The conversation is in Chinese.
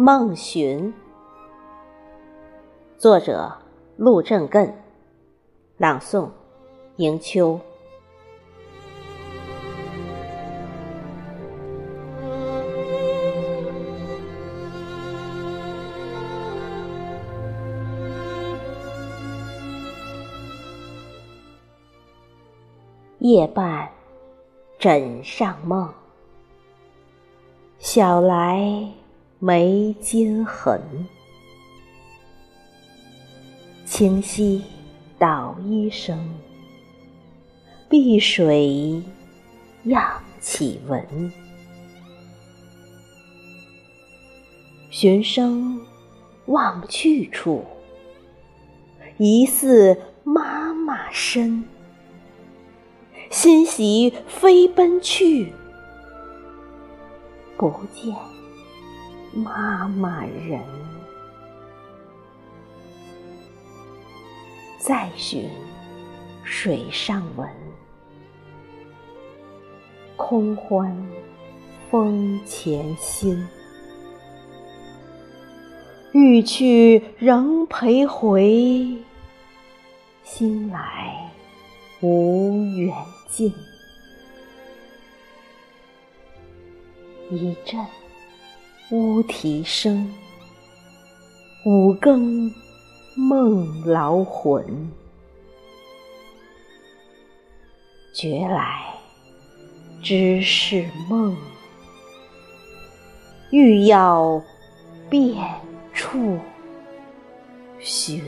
梦寻，作者陆正艮，朗诵迎秋。夜半枕上梦，晓来眉间痕。清溪捣衣声，碧水漾起纹。寻声望去处，疑似妈妈身。欣喜飞奔去，不见妈妈人。再寻水上闻，空欢风前心。欲去仍陪回，心来无远近，一阵乌啼声，五更梦老魂。觉来知是梦，欲要遍处寻。